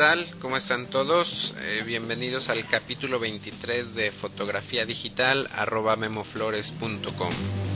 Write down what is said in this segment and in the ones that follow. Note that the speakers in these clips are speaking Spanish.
tal? ¿Cómo están todos? Eh, bienvenidos al capítulo 23 de fotografía digital arroba memoflores.com.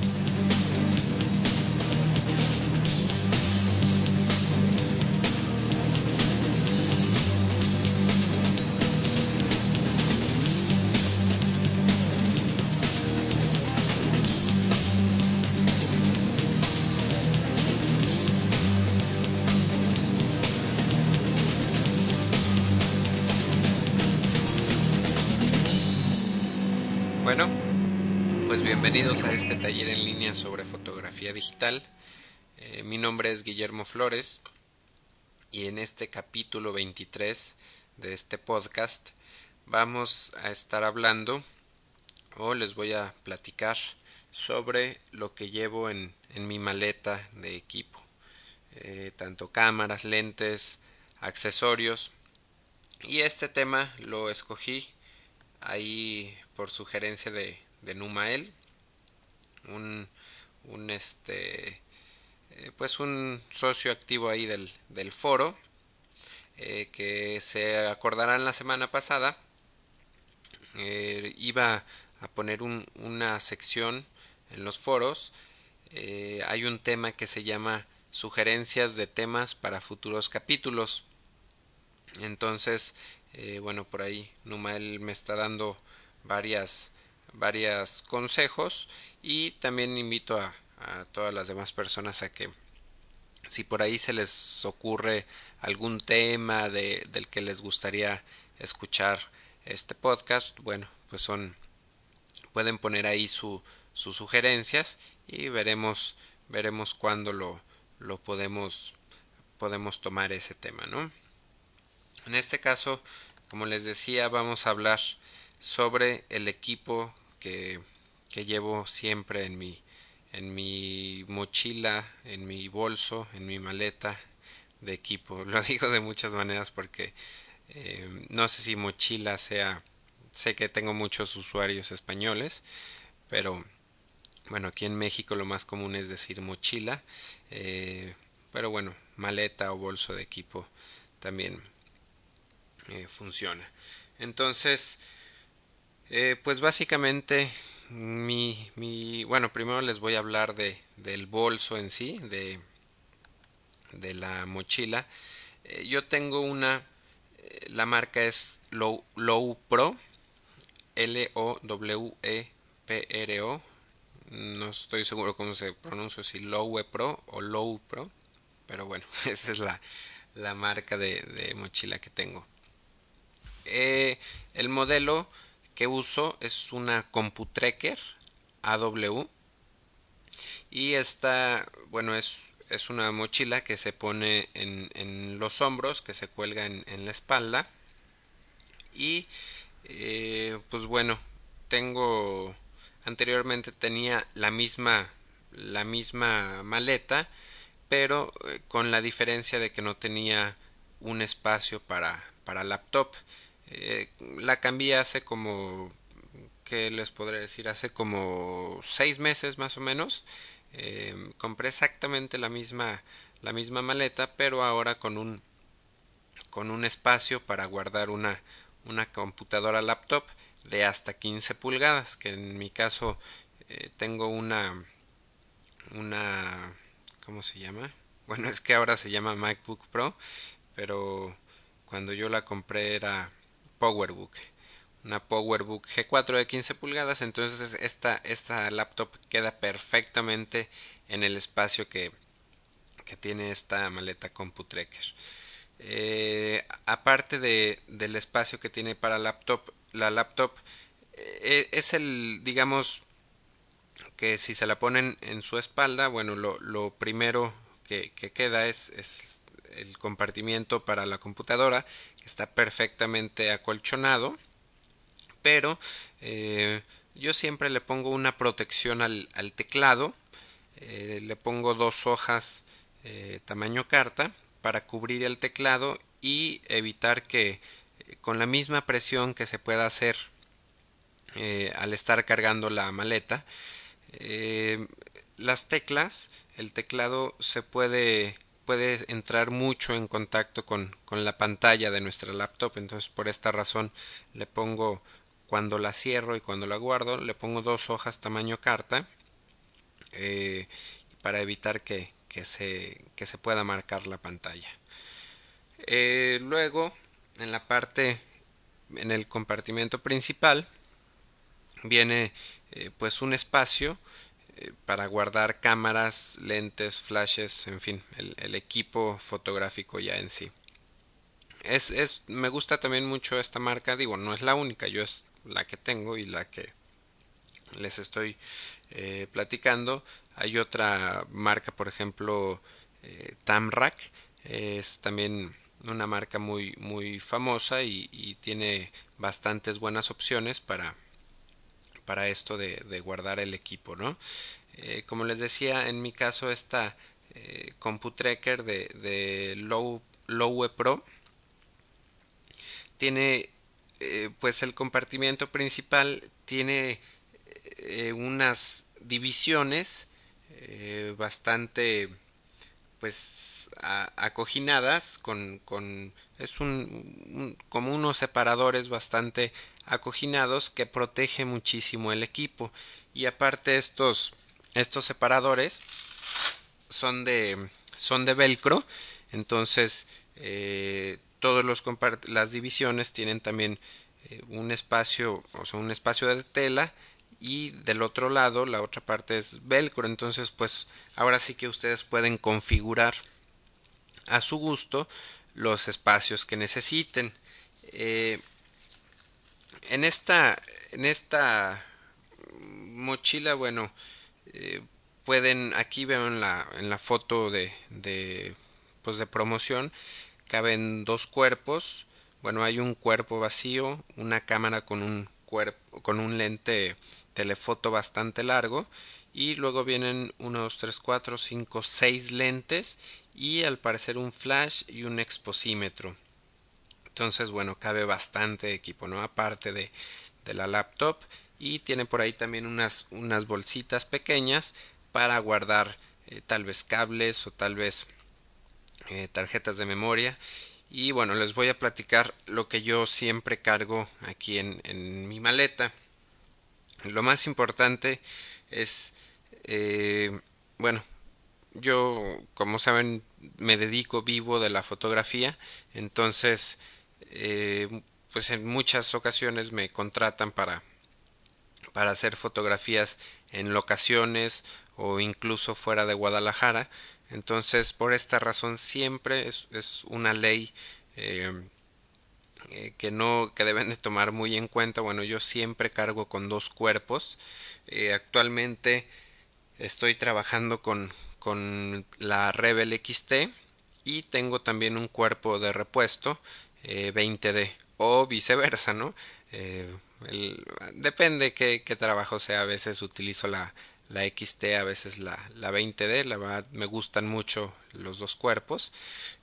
bienvenidos a este taller en línea sobre fotografía digital. Eh, mi nombre es Guillermo Flores y en este capítulo 23 de este podcast vamos a estar hablando o les voy a platicar sobre lo que llevo en, mi maleta de equipo. Eh, tanto cámaras, lentes, accesorios. Y este tema lo escogí ahí por sugerencia de Numael, un, un este eh, pues un socio activo ahí del, del foro eh, que se acordarán la semana pasada eh, iba a poner un, una sección en los foros hay un tema que se llama sugerencias de temas para futuros capítulos. Entonces bueno por ahí Numael me está dando varias varias consejos y también invito a, a todas las demás personas a que si por ahí se les ocurre algún tema de, del que les gustaría escuchar este podcast bueno pues son pueden poner ahí su, sus sugerencias y veremos veremos cuándo lo, lo podemos podemos tomar ese tema no en este caso como les decía vamos a hablar sobre el equipo que, llevo siempre en mi, en mi mochila, en mi bolso, en mi maleta de equipo. Lo digo de muchas maneras porque eh, no sé si mochila sea, sé que tengo muchos usuarios españoles, pero bueno, aquí en México lo más común es decir mochila, eh, pero bueno, maleta o bolso de equipo también eh, funciona. Entonces, eh, pues básicamente mi, mi bueno primero les voy a hablar de del bolso en sí de de la mochila. Eh, yo tengo una eh, la marca es Low, Low Pro L O W E no estoy seguro cómo se pronuncia si Low Pro o Low Pro pero bueno esa es la, la marca de, mochila que tengo. El modelo que uso es una CompuTrekker AW y esta bueno es, es una mochila que se pone en, en los hombros que se cuelga en, en la espalda. Y eh, pues bueno tengo anteriormente tenía la misma la misma maleta pero eh, con la diferencia de que no tenía un espacio para para laptop eh, la cambié hace como ¿qué les podré decir? Hace como seis meses más o menos. Eh, compré exactamente la misma, la misma maleta, pero ahora con un, con un espacio para guardar una, una computadora laptop de hasta 15 pulgadas, que en mi caso eh, tengo una, una, ¿cómo se llama? Bueno, es que ahora se llama MacBook Pro, pero cuando yo la compré era PowerBook. Una PowerBook G4 de 15 pulgadas entonces esta, esta laptop queda perfectamente en el espacio que, que tiene esta maleta CompuTrekker eh, aparte de, del espacio que tiene para laptop la laptop eh, es el digamos que si se la ponen en su espalda bueno lo, primero que, que queda es el compartimiento para la computadora está perfectamente acolchonado pero eh, yo siempre le pongo una protección al, teclado eh, le pongo dos hojas eh, tamaño carta para cubrir el teclado y evitar que con la misma presión que se pueda hacer al estar cargando la maleta las teclas el teclado se puede puede entrar mucho en contacto con, con la pantalla de nuestra laptop. Entonces por esta razón le pongo cuando la cierro y cuando la guardo le pongo dos hojas tamaño carta eh, para evitar que, que, se, que se pueda marcar la pantalla. Eh, luego en la parte en el compartimento principal viene eh, pues un espacio eh, para guardar cámaras, lentes, flashes, en fin, el, equipo fotográfico ya en sí. Es, es, me gusta también mucho esta marca, digo, no es la única, yo es la que tengo y la que les estoy eh, platicando. Hay otra marca, por ejemplo, eh, Tamrac, es también una marca muy, muy famosa y, y tiene bastantes buenas opciones para, para esto de, guardar el equipo, ¿no? Eh, como les decía, en mi caso esta eh, CompuTracker de, de Low, Lowe Pro tiene eh, pues el compartimiento principal tiene eh, unas divisiones bastante pues acoginadas con, con es un, como unos separadores bastante acoginados que protege muchísimo el equipo. Y aparte estos estos separadores son de son de velcro entonces eh, todos los las divisiones tienen también eh, un espacio o sea un espacio de tela y del otro lado la otra parte es velcro. Entonces pues ahora sí que ustedes pueden configurar a su gusto los espacios que necesiten. Eh, en esta en esta mochila bueno eh, pueden aquí veo en la en la foto de, de pues de promoción caben dos cuerpos. Bueno hay un cuerpo vacío una cámara con un cuerpo con un lente telefoto bastante largo y luego vienen unos 3, 4, 5, 6 lentes y al parecer un flash y un exposímetro entonces, bueno, cabe bastante equipo, ¿no? Aparte de, de la laptop. Y tiene por ahí también unas, unas bolsitas pequeñas para guardar eh, tal vez cables o tal vez eh, tarjetas de memoria. Y bueno, les voy a platicar lo que yo siempre cargo aquí en, en mi maleta. Lo más importante es, eh, bueno, yo como saben me dedico vivo de la fotografía, entonces eh, pues en muchas ocasiones me contratan para para hacer fotografías en locaciones o incluso fuera de Guadalajara. Entonces por esta razón siempre es, es una ley eh, eh, que no que deben de tomar muy en cuenta. Bueno yo siempre cargo con dos cuerpos. Actualmente estoy trabajando con con la Rebel XT y tengo también un cuerpo de repuesto 20D eh, o viceversa, ¿no? Eh, depende qué, qué, trabajo sea, a veces utilizo la, la XT, a veces la, la 20D, la verdad me gustan mucho los dos cuerpos,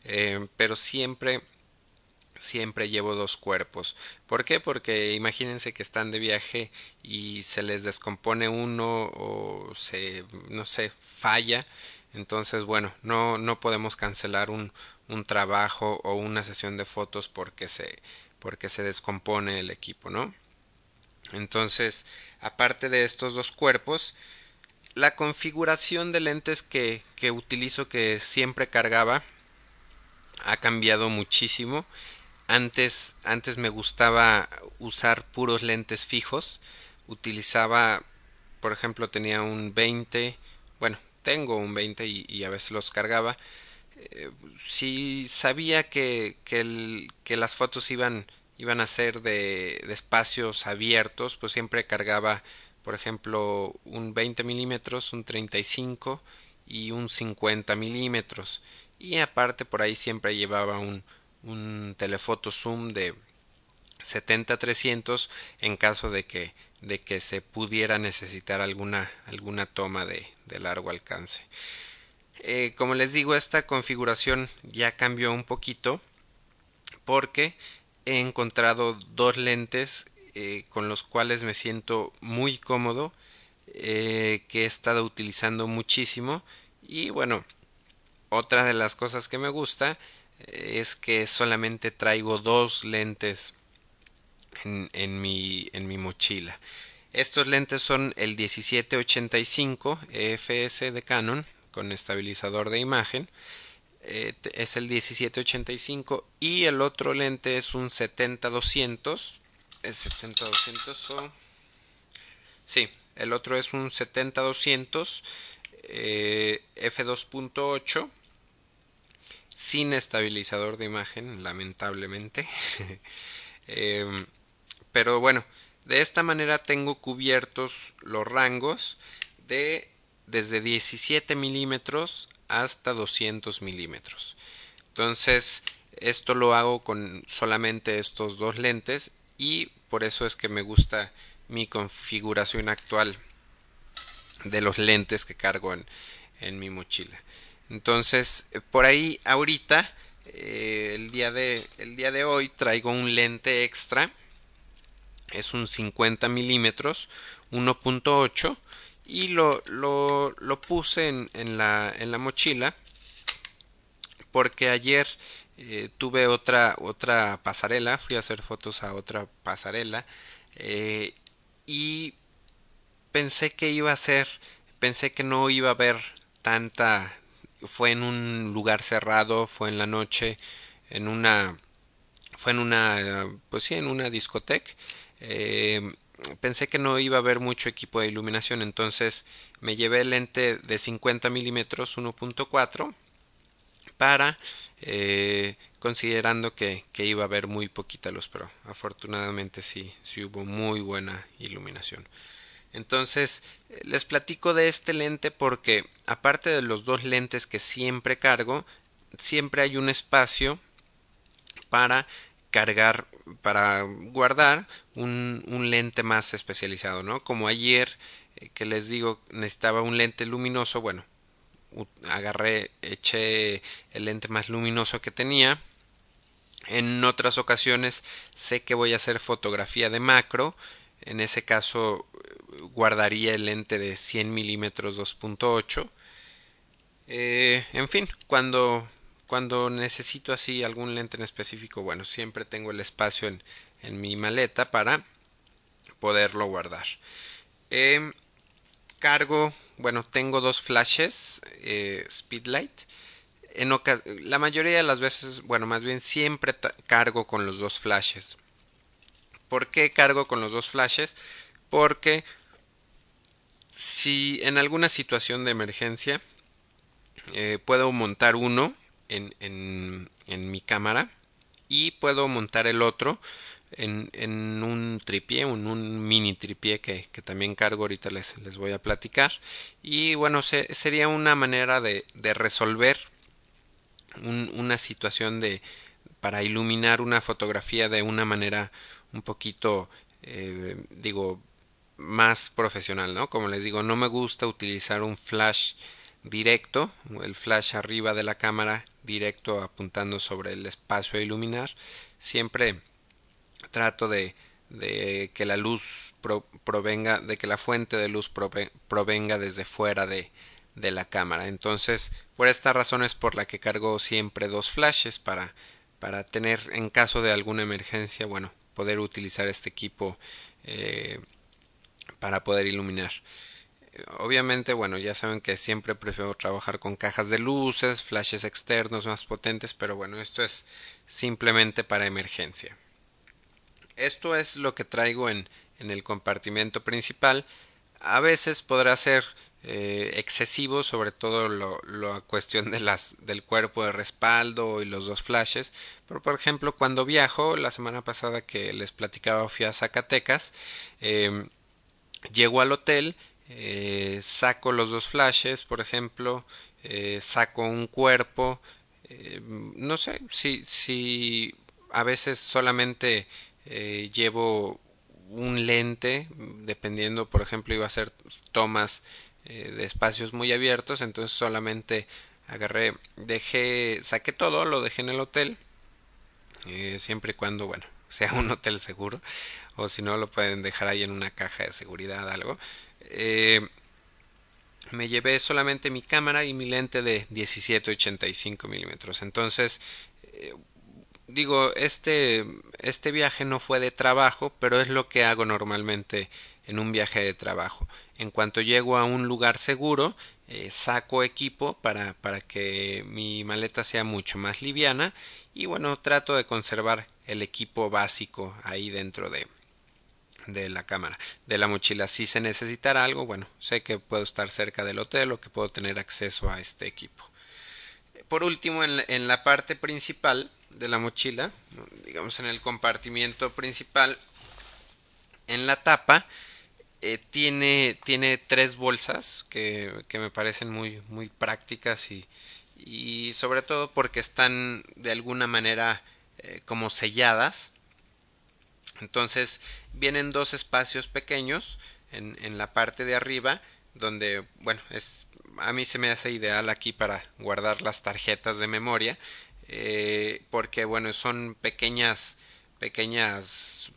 eh, pero siempre siempre llevo dos cuerpos. ¿Por qué? Porque imagínense que están de viaje y se les descompone uno o se no sé, falla entonces, bueno, no, no podemos cancelar un, un trabajo o una sesión de fotos porque se, porque se descompone el equipo, ¿no? Entonces, aparte de estos dos cuerpos, la configuración de lentes que, que utilizo, que siempre cargaba, ha cambiado muchísimo. Antes, antes me gustaba usar puros lentes fijos. Utilizaba, por ejemplo, tenía un 20, bueno, tengo un 20 y, a veces los cargaba. Eh, si sabía que, que, que, las fotos iban, iban a ser de, de, espacios abiertos, pues siempre cargaba, por ejemplo, un 20 milímetros, un 35 y un 50 milímetros. Y aparte por ahí siempre llevaba un, un telefoto zoom de 70-300 en caso de que de que se pudiera necesitar alguna, alguna toma de, largo alcance. Eh, como les digo, esta configuración ya cambió un poquito porque he encontrado dos lentes eh, con los cuales me siento muy cómodo, eh, que he estado utilizando muchísimo y bueno, otra de las cosas que me gusta es que solamente traigo dos lentes en, en, mi, en mi mochila. Estos lentes son el 1785 EFS de Canon con estabilizador de imagen. Eh, es el 1785 y el otro lente es un 70200. El 70200 o... Sí, el otro es un 70200 eh, f2.8 sin estabilizador de imagen, lamentablemente. Em, pero bueno, de esta manera tengo cubiertos los rangos de desde 17 milímetros hasta 200 milímetros. Entonces, esto lo hago con solamente estos dos lentes y por eso es que me gusta mi configuración actual de los lentes que cargo en, en mi mochila. Entonces, por ahí ahorita, eh, el, día de, el día de hoy, traigo un lente extra. Es un 50 milímetros, 1.8 y lo, lo, lo puse en, en, la, en la mochila porque ayer eh, tuve otra otra pasarela fui a hacer fotos a otra pasarela eh, y pensé que iba a ser pensé que no iba a haber tanta fue en un lugar cerrado fue en la noche en una fue en una pues sí en una discoteca eh, pensé que no iba a haber mucho equipo de iluminación, entonces me llevé el lente de 50 milímetros 1.4 para eh, considerando que, que, iba a haber muy poquita luz, pero afortunadamente sí, sí hubo muy buena iluminación. Entonces, les platico de este lente porque, aparte de los dos lentes que siempre cargo, siempre hay un espacio para cargar para guardar un, un, lente más especializado, ¿no? Como ayer eh, que les digo necesitaba un lente luminoso, bueno, agarré, eché el lente más luminoso que tenía. En otras ocasiones sé que voy a hacer fotografía de macro, en ese caso guardaría el lente de 100 milímetros 2.8. Eh, en fin, cuando cuando necesito así algún lente en específico, bueno, siempre tengo el espacio en, en mi maleta para poderlo guardar. Eh, cargo, bueno, tengo dos flashes eh, Speedlight. En la mayoría de las veces, bueno, más bien siempre cargo con los dos flashes. ¿Por qué cargo con los dos flashes? Porque si en alguna situación de emergencia eh, puedo montar uno en, en, mi cámara y puedo montar el otro en, en un tripié, en un mini tripié que, que, también cargo, ahorita les, les voy a platicar. Y bueno, se, sería una manera de, de resolver un, una situación de para iluminar una fotografía de una manera un poquito, eh, digo, más profesional, ¿no? Como les digo, no me gusta utilizar un flash directo, el flash arriba de la cámara directo apuntando sobre el espacio a iluminar. Siempre trato de, de que la luz provenga, de que la fuente de luz provenga desde fuera de, de la cámara. Entonces, por esta razón es por la que cargo siempre dos flashes para, para tener en caso de alguna emergencia, bueno, poder utilizar este equipo eh, para poder iluminar obviamente, bueno, ya saben que siempre prefiero trabajar con cajas de luces, flashes externos más potentes, pero bueno, esto es simplemente para emergencia. Esto es lo que traigo en, en el compartimento principal. A veces podrá ser eh, excesivo, sobre todo lo, la cuestión de las, del cuerpo de respaldo y los dos flashes. Pero por ejemplo, cuando viajo, la semana pasada que les platicaba fui a Zacatecas, eh, llego al hotel eh, saco los dos flashes, por ejemplo, eh, saco un cuerpo, eh, no sé si, si a veces solamente llevo un lente, dependiendo, por ejemplo, iba a hacer tomas de espacios muy abiertos, entonces solamente agarré, dejé, saqué todo, lo dejé en el hotel, siempre y cuando, bueno, sea un hotel seguro, o si no lo pueden dejar ahí en una caja de seguridad, algo. Eh, me llevé solamente mi cámara y mi lente de 17-85 milímetros. Entonces, eh, digo, este, este viaje no fue de trabajo, pero es lo que hago normalmente en un viaje de trabajo. En cuanto llego a un lugar seguro, eh, saco equipo para, para que mi maleta sea mucho más liviana y bueno, trato de conservar el equipo básico ahí dentro de, de la cámara, de la mochila. Si se necesitara algo, bueno, sé que puedo estar cerca del hotel o que puedo tener acceso a este equipo. Por último, en la, parte principal de la mochila, digamos en el compartimiento principal, en la tapa, eh, tiene, tiene tres bolsas que, que, me parecen muy, muy prácticas y, y sobre todo porque están de alguna manera eh, como selladas entonces vienen dos espacios pequeños en, la parte de arriba donde, bueno, es a mí se me hace ideal aquí para guardar las tarjetas de memoria eh, porque bueno son pequeñas pequeñas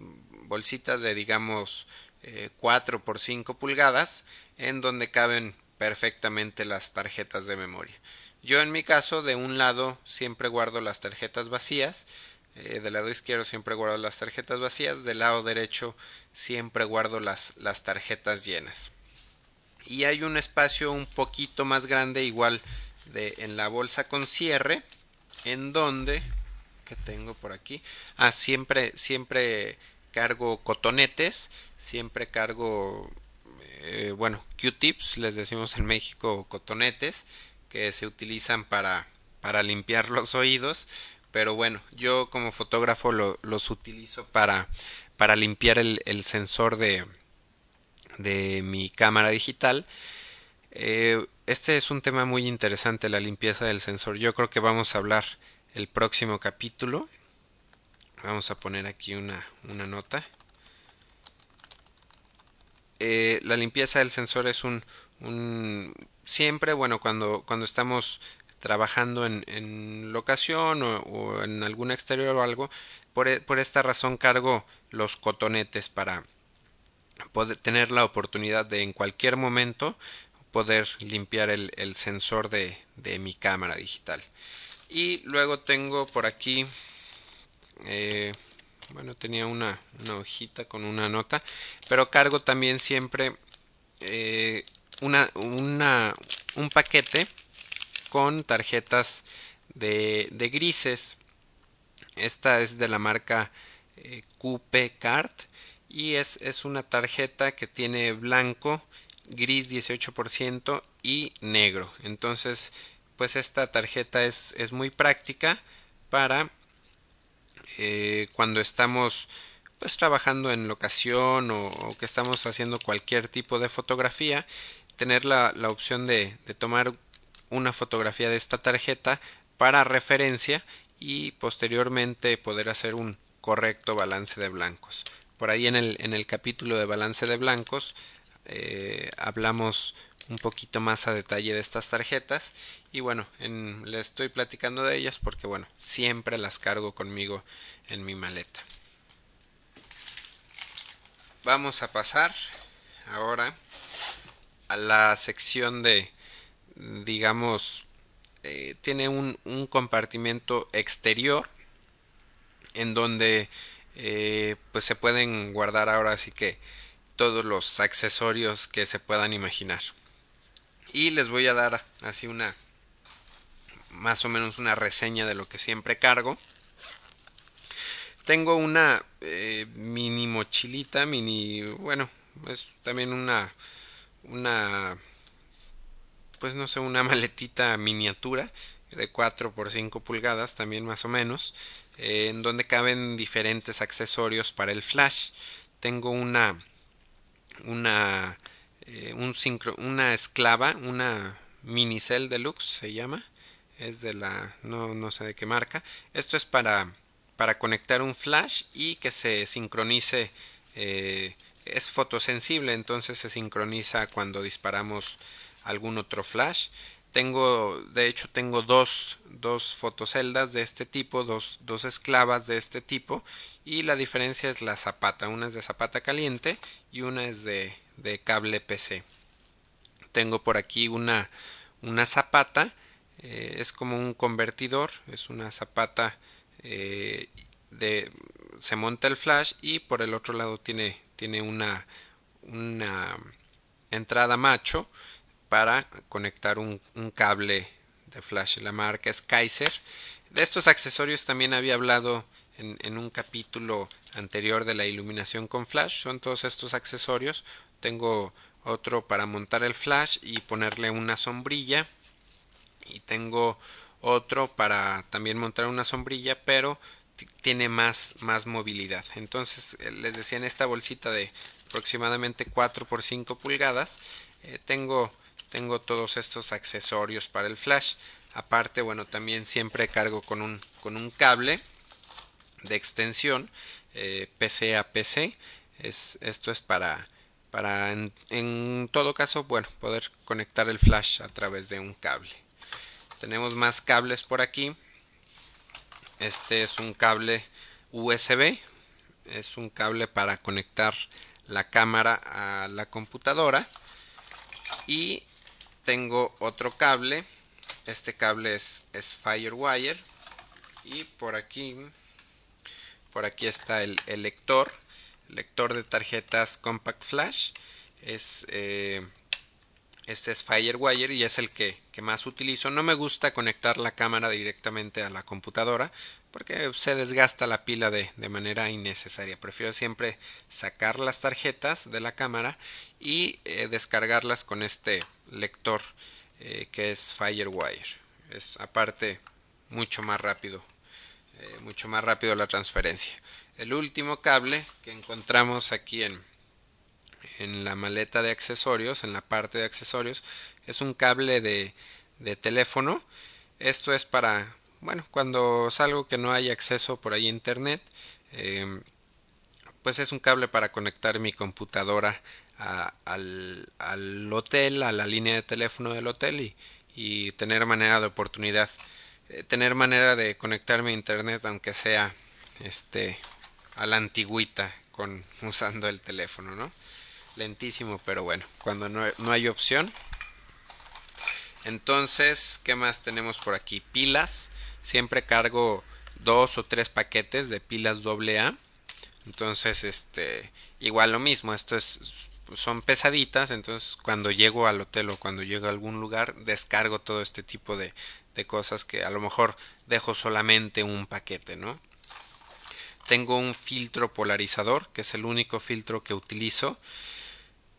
bolsitas de digamos eh, 4 por 5 pulgadas en donde caben perfectamente las tarjetas de memoria. Yo en mi caso de un lado siempre guardo las tarjetas vacías eh, del lado izquierdo siempre guardo las tarjetas vacías, del lado derecho siempre guardo las, las tarjetas llenas. Y hay un espacio un poquito más grande, igual de en la bolsa con cierre, en donde que tengo por aquí. Ah, siempre, siempre cargo cotonetes, siempre cargo, eh, bueno, Q-tips, les decimos en México cotonetes, que se utilizan para, para limpiar los oídos pero bueno, yo como fotógrafo lo, los utilizo para, para limpiar el, el sensor de, de, mi cámara digital. Eh, este es un tema muy interesante, la limpieza del sensor. Yo creo que vamos a hablar el próximo capítulo. Vamos a poner aquí una, una nota. Eh, la limpieza del sensor es un, un siempre, bueno, cuando, cuando estamos trabajando en, en locación o, en algún exterior o algo, por, e, por, esta razón cargo los cotonetes para poder tener la oportunidad de en cualquier momento poder limpiar el, el sensor de, de, mi cámara digital. Y luego tengo por aquí, eh, bueno, tenía una, una, hojita con una nota, pero cargo también siempre eh, una, una, un paquete con tarjetas de, de grises. Esta es de la marca eh, Card y es, es una tarjeta que tiene blanco, gris 18% y negro. Entonces, pues esta tarjeta es, es muy práctica para eh, cuando estamos pues trabajando en locación o, o, que estamos haciendo cualquier tipo de fotografía tener la, la opción de, de, tomar una fotografía de esta tarjeta para referencia y posteriormente poder hacer un correcto balance de blancos. Por ahí en el, en el capítulo de balance de blancos eh, hablamos un poquito más a detalle de estas tarjetas y bueno, en, le estoy platicando de ellas porque bueno, siempre las cargo conmigo en mi maleta. Vamos a pasar ahora a la sección de digamos, eh, tiene un, un, compartimento exterior en donde eh, pues se pueden guardar ahora así que todos los accesorios que se puedan imaginar. Y les voy a dar así una más o menos una reseña de lo que siempre cargo. Tengo una eh, mini mochilita, mini, bueno, es también una una pues no sé, una maletita miniatura de 4 por 5 pulgadas también más o menos, eh, en donde caben diferentes accesorios para el flash. Tengo una una eh, un sincro, una esclava, una minicel deluxe se llama, es de la no no sé de qué marca. Esto es para para conectar un flash y que se sincronice eh, es fotosensible, entonces se sincroniza cuando disparamos algún otro flash. Tengo, de hecho, tengo dos, dos fotoceldas de este tipo, dos, dos esclavas de este tipo, y la diferencia es la zapata. Una es de zapata caliente y una es de, de cable PC. tengo por aquí una, una zapata, eh, es como un convertidor, es una zapata eh, de se monta el flash y por el otro lado tiene, tiene una, una entrada macho para conectar un, cable de flash. La marca es Kaiser. De estos accesorios también había hablado en, en, un capítulo anterior de la iluminación con flash. Son todos estos accesorios. Tengo otro para montar el flash y ponerle una sombrilla. Y tengo otro para también montar una sombrilla, pero tiene más, más movilidad. Entonces, eh, les decía en esta bolsita de aproximadamente 4 por 5 pulgadas, eh, tengo, tengo todos estos accesorios para el flash. Aparte, bueno, también siempre cargo con un, con un cable de extensión eh, PC a PC. Es, esto es para, para en, en todo caso, bueno, poder conectar el flash a través de un cable. Tenemos más cables por aquí este es un cable USB. Es un cable para conectar la cámara a la computadora. Y tengo otro cable. Este cable es, Firewire. Y por aquí, por aquí está el, lector. lector de tarjetas Compact Flash. Es eh, este es Firewire y es el que, más utilizo. No me gusta conectar la cámara directamente a la computadora porque se desgasta la pila de, manera innecesaria. Prefiero siempre sacar las tarjetas de la cámara y eh, descargarlas con este lector eh, que es Firewire. Es aparte mucho más rápido, eh, mucho más rápido la transferencia. El último cable que encontramos aquí en, en la maleta de accesorios, en la parte de accesorios, es un cable de, de teléfono. Esto es para, bueno, cuando salgo que no hay acceso por ahí a internet, eh, pues es un cable para conectar mi computadora al, al, hotel, a la línea de teléfono del hotel y, y tener manera de oportunidad, eh, tener manera de conectarme a internet aunque sea este a la antigüita con usando el teléfono, ¿no? Lentísimo, pero bueno, cuando no, hay opción. Entonces, ¿qué más tenemos por aquí? Pilas. Siempre cargo dos o tres paquetes de pilas AA. Entonces, este, igual lo mismo, esto es son pesaditas, entonces cuando llego al hotel o cuando llego a algún lugar descargo todo este tipo de, de cosas que a lo mejor dejo solamente un paquete, ¿no? Tengo un filtro polarizador, que es el único filtro que utilizo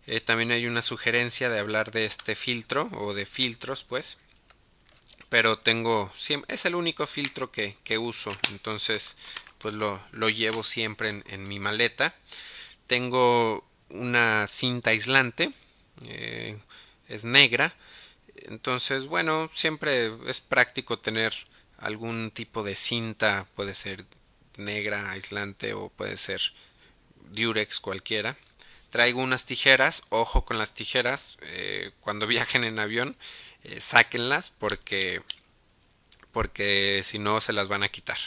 eh, también hay una sugerencia de hablar de este filtro o de filtros, pues. Pero tengo, es el único filtro que, que uso, entonces pues lo, lo llevo siempre en, en, mi maleta. Tengo una cinta aislante, eh, es negra, entonces bueno, siempre es práctico tener algún tipo de cinta, puede ser negra, aislante o puede ser Durex cualquiera traigo unas tijeras, ojo con las tijeras, eh, cuando viajen en avión, eh, sáquenlas porque, porque si no se las van a quitar.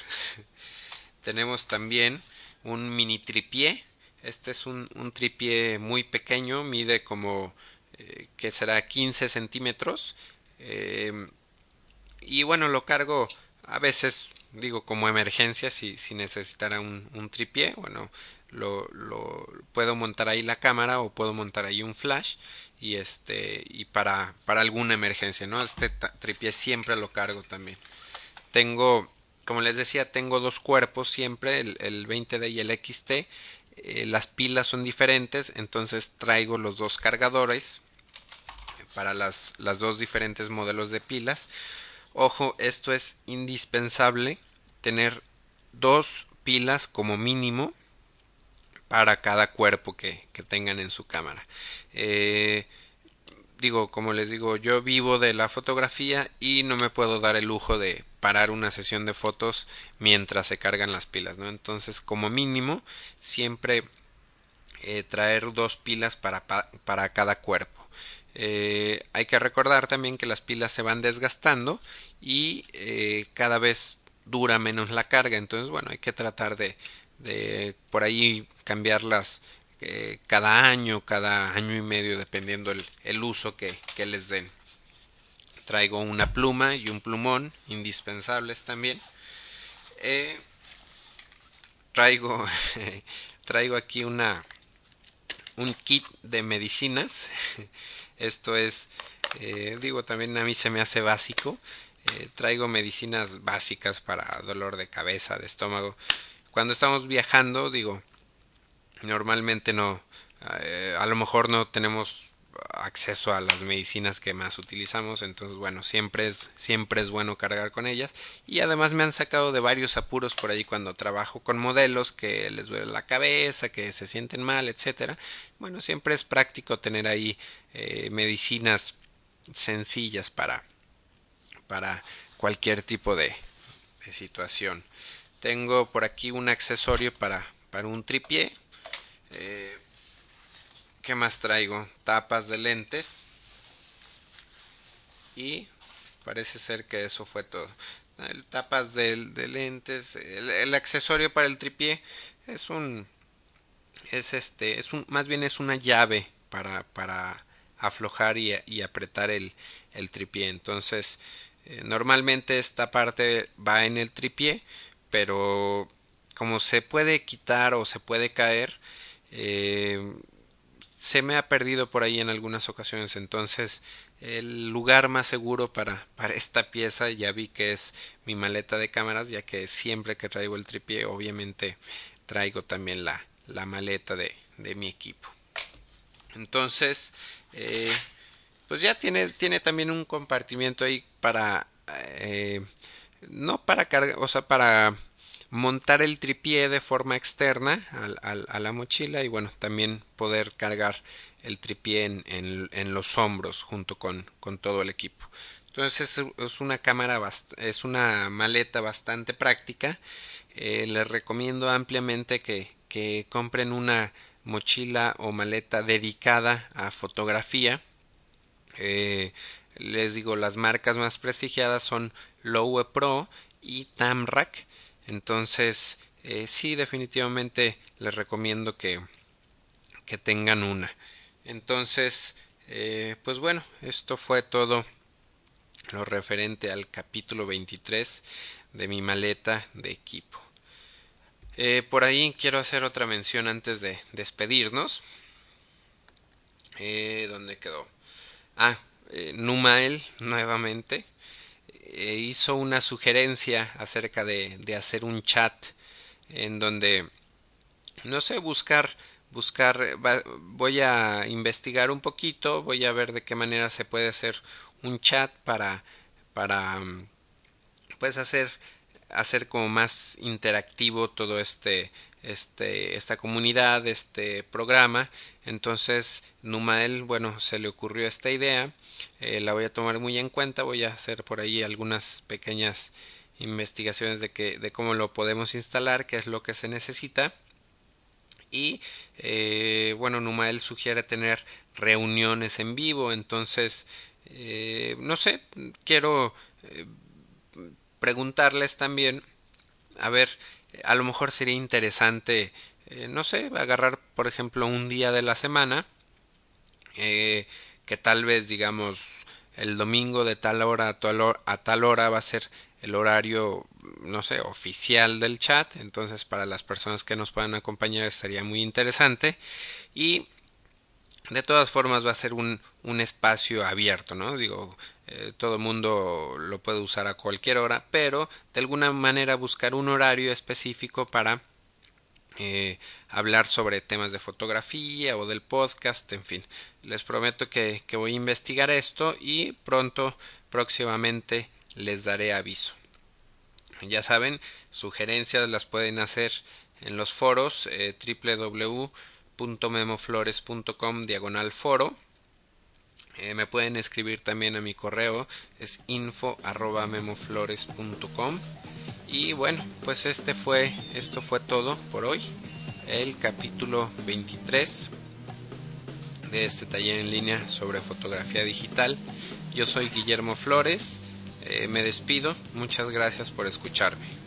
Tenemos también un mini tripié, este es un, un tripié muy pequeño, mide como eh, que será 15 centímetros. Y bueno, lo cargo a veces digo como emergencia si, si necesitara un, un tripié, bueno, lo, lo puedo montar ahí la cámara o puedo montar ahí un flash y este y para para alguna emergencia no este tripié siempre lo cargo también. Tengo como les decía tengo dos cuerpos siempre el, el 20D y el XT eh, las pilas son diferentes entonces traigo los dos cargadores para las, las dos diferentes modelos de pilas ojo esto es indispensable tener dos pilas como mínimo para cada cuerpo que, que tengan en su cámara. Eh, digo, como les digo, yo vivo de la fotografía y no me puedo dar el lujo de parar una sesión de fotos mientras se cargan las pilas, ¿no? Entonces, como mínimo, siempre eh, traer dos pilas para, para cada cuerpo. Eh, hay que recordar también que las pilas se van desgastando y eh, cada vez dura menos la carga entonces bueno hay que tratar de, por ahí cambiarlas eh, cada año, cada año y medio, dependiendo el, uso que, les den. Traigo una pluma y un plumón, indispensables también. Traigo, traigo aquí una, un kit de medicinas. Esto es, eh, digo, también a mí se me hace básico. Eh, traigo medicinas básicas para dolor de cabeza, de estómago. Cuando estamos viajando, digo, normalmente no, eh, a lo mejor no tenemos acceso a las medicinas que más utilizamos entonces bueno siempre es siempre es bueno cargar con ellas. Y además me han sacado de varios apuros por ahí cuando trabajo con modelos que les duele la cabeza que se sienten mal etcétera. Bueno siempre es práctico tener ahí eh, medicinas sencillas para para cualquier tipo de, de situación. Tengo por aquí un accesorio para para un tripié. Eh, ¿Qué más traigo? Tapas de lentes. Y parece ser que eso fue todo. Tapas de, lentes. El, accesorio para el tripié es un. Es este. Es un. Más bien es una llave para. para aflojar y, apretar el, el tripié. Entonces. Eh, normalmente esta parte va en el tripié. Pero como se puede quitar o se puede caer. Eh, se me ha perdido por ahí en algunas ocasiones. Entonces el lugar más seguro para, para esta pieza ya vi que es mi maleta de cámaras ya que siempre que traigo el tripié obviamente traigo también la, la maleta de, de mi equipo. Entonces eh, pues ya tiene, tiene también un compartimiento ahí para eh, no para cargar o sea para montar el tripié de forma externa a la mochila y bueno también poder cargar el tripié en, en, los hombros junto con, con, todo el equipo. Entonces es, una cámara es una maleta bastante práctica. Eh, les recomiendo ampliamente que, que compren una mochila o maleta dedicada a fotografía. Eh, les digo las marcas más prestigiadas son Lowe Pro y Tamrac entonces, eh, sí, definitivamente les recomiendo que, que tengan una. Entonces, eh, pues bueno, esto fue todo lo referente al capítulo 23 de mi maleta de equipo. Eh, por ahí quiero hacer otra mención antes de despedirnos. ¿Dónde quedó? Ah, Numael nuevamente. Eh, hizo una sugerencia acerca de, hacer un chat en donde no sé buscar buscar voy a investigar un poquito voy a ver de qué manera se puede hacer un chat para para pues hacer hacer como más interactivo todo este este, esta comunidad, este programa. Entonces, Numael, bueno, se le ocurrió esta idea, eh, la voy a tomar muy en cuenta, voy a hacer por ahí algunas pequeñas investigaciones de, que, de cómo lo podemos instalar, qué es lo que se necesita. Y eh, bueno, Numael sugiere tener reuniones en vivo, entonces, eh, no sé, quiero preguntarles también, a ver, a lo mejor sería interesante, eh, no sé, agarrar, por ejemplo, un día de la semana, eh, que tal vez, digamos, el domingo de tal hora a tal, hora a tal hora va a ser el horario, no sé, oficial del chat, entonces para las personas que nos puedan acompañar estaría muy interesante y de todas formas va a ser un, un espacio abierto, ¿no? Digo, eh, todo el mundo lo puede usar a cualquier hora, pero de alguna manera buscar un horario específico para eh, hablar sobre temas de fotografía o del podcast, en fin. Les prometo que, voy a investigar esto y pronto, próximamente, les daré aviso. Ya saben, sugerencias las pueden hacer en los foros eh, www.memoflores.com diagonal foro eh, me pueden escribir también a mi correo, es info arroba memoflores.com. Y bueno, pues este fue, esto fue todo por hoy. El capítulo 23 de este taller en línea sobre fotografía digital. Yo soy Guillermo Flores, eh, me despido, muchas gracias por escucharme.